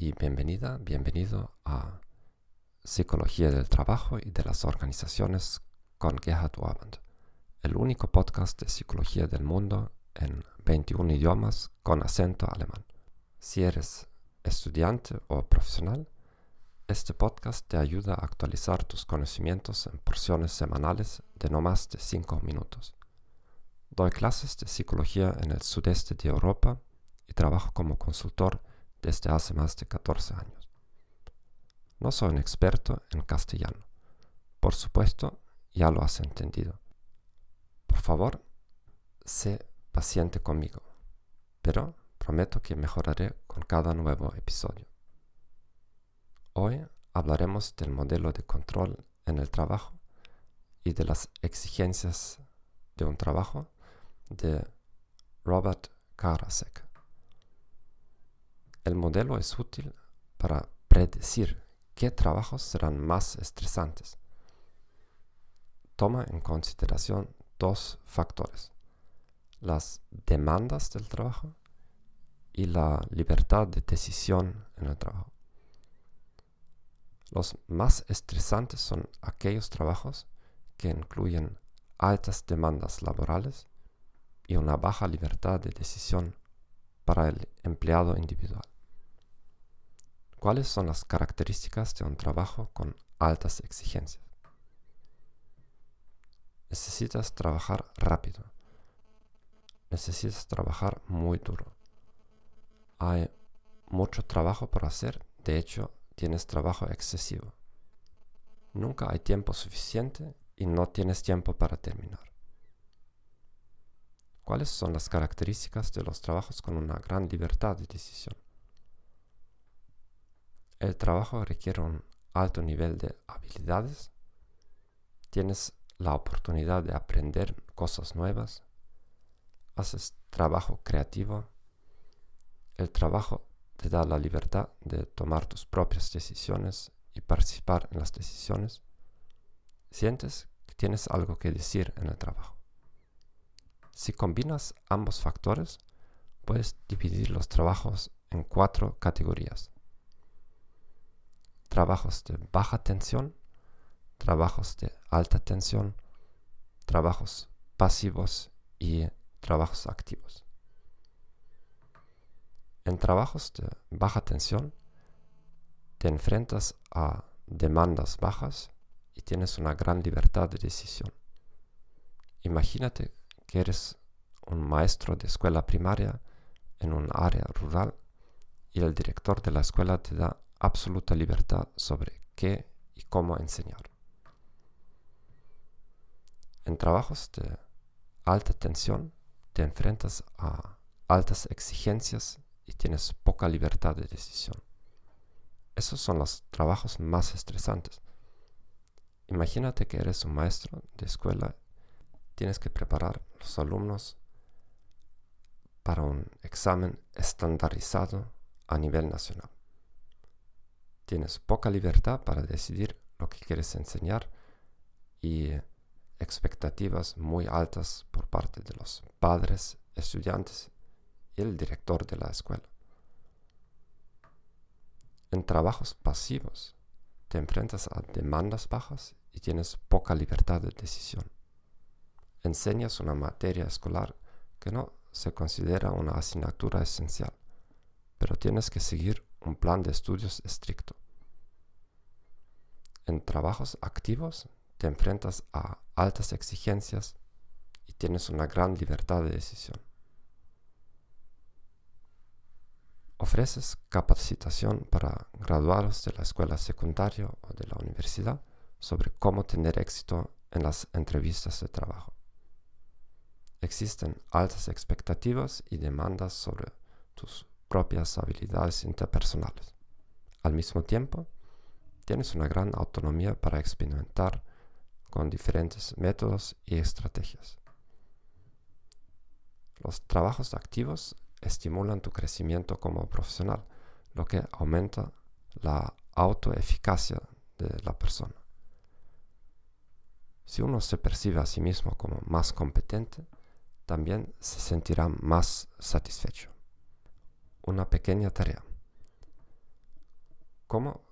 Bienvenida, bienvenido a Psicología del Trabajo y de las Organizaciones con Gerhard Waband, el único podcast de psicología del mundo en 21 idiomas con acento alemán. Si eres estudiante o profesional, este podcast te ayuda a actualizar tus conocimientos en porciones semanales de no más de 5 minutos. Doy clases de psicología en el sudeste de Europa y trabajo como consultor desde hace más de 14 años. No soy un experto en castellano. Por supuesto, ya lo has entendido. Por favor, sé paciente conmigo, pero prometo que mejoraré con cada nuevo episodio. Hoy hablaremos del modelo de control en el trabajo y de las exigencias de un trabajo de Robert Karasek. El modelo es útil para predecir qué trabajos serán más estresantes. Toma en consideración dos factores, las demandas del trabajo y la libertad de decisión en el trabajo. Los más estresantes son aquellos trabajos que incluyen altas demandas laborales y una baja libertad de decisión para el empleado individual. ¿Cuáles son las características de un trabajo con altas exigencias? Necesitas trabajar rápido. Necesitas trabajar muy duro. Hay mucho trabajo por hacer. De hecho, tienes trabajo excesivo. Nunca hay tiempo suficiente y no tienes tiempo para terminar. ¿Cuáles son las características de los trabajos con una gran libertad de decisión? El trabajo requiere un alto nivel de habilidades. Tienes la oportunidad de aprender cosas nuevas. Haces trabajo creativo. El trabajo te da la libertad de tomar tus propias decisiones y participar en las decisiones. Sientes que tienes algo que decir en el trabajo. Si combinas ambos factores, puedes dividir los trabajos en cuatro categorías trabajos de baja tensión, trabajos de alta tensión, trabajos pasivos y trabajos activos. En trabajos de baja tensión te enfrentas a demandas bajas y tienes una gran libertad de decisión. Imagínate que eres un maestro de escuela primaria en un área rural y el director de la escuela te da absoluta libertad sobre qué y cómo enseñar. En trabajos de alta tensión te enfrentas a altas exigencias y tienes poca libertad de decisión. Esos son los trabajos más estresantes. Imagínate que eres un maestro de escuela, tienes que preparar a los alumnos para un examen estandarizado a nivel nacional. Tienes poca libertad para decidir lo que quieres enseñar y expectativas muy altas por parte de los padres, estudiantes y el director de la escuela. En trabajos pasivos te enfrentas a demandas bajas y tienes poca libertad de decisión. Enseñas una materia escolar que no se considera una asignatura esencial, pero tienes que seguir un plan de estudios estricto. En trabajos activos te enfrentas a altas exigencias y tienes una gran libertad de decisión. Ofreces capacitación para graduados de la escuela secundaria o de la universidad sobre cómo tener éxito en las entrevistas de trabajo. Existen altas expectativas y demandas sobre tus propias habilidades interpersonales. Al mismo tiempo, tienes una gran autonomía para experimentar con diferentes métodos y estrategias. Los trabajos activos estimulan tu crecimiento como profesional, lo que aumenta la autoeficacia de la persona. Si uno se percibe a sí mismo como más competente, también se sentirá más satisfecho una pequeña tarea. ¿Cómo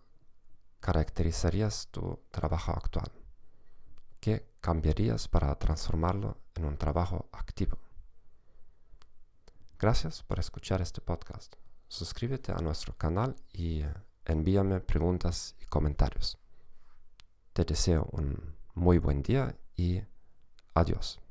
caracterizarías tu trabajo actual? ¿Qué cambiarías para transformarlo en un trabajo activo? Gracias por escuchar este podcast. Suscríbete a nuestro canal y envíame preguntas y comentarios. Te deseo un muy buen día y adiós.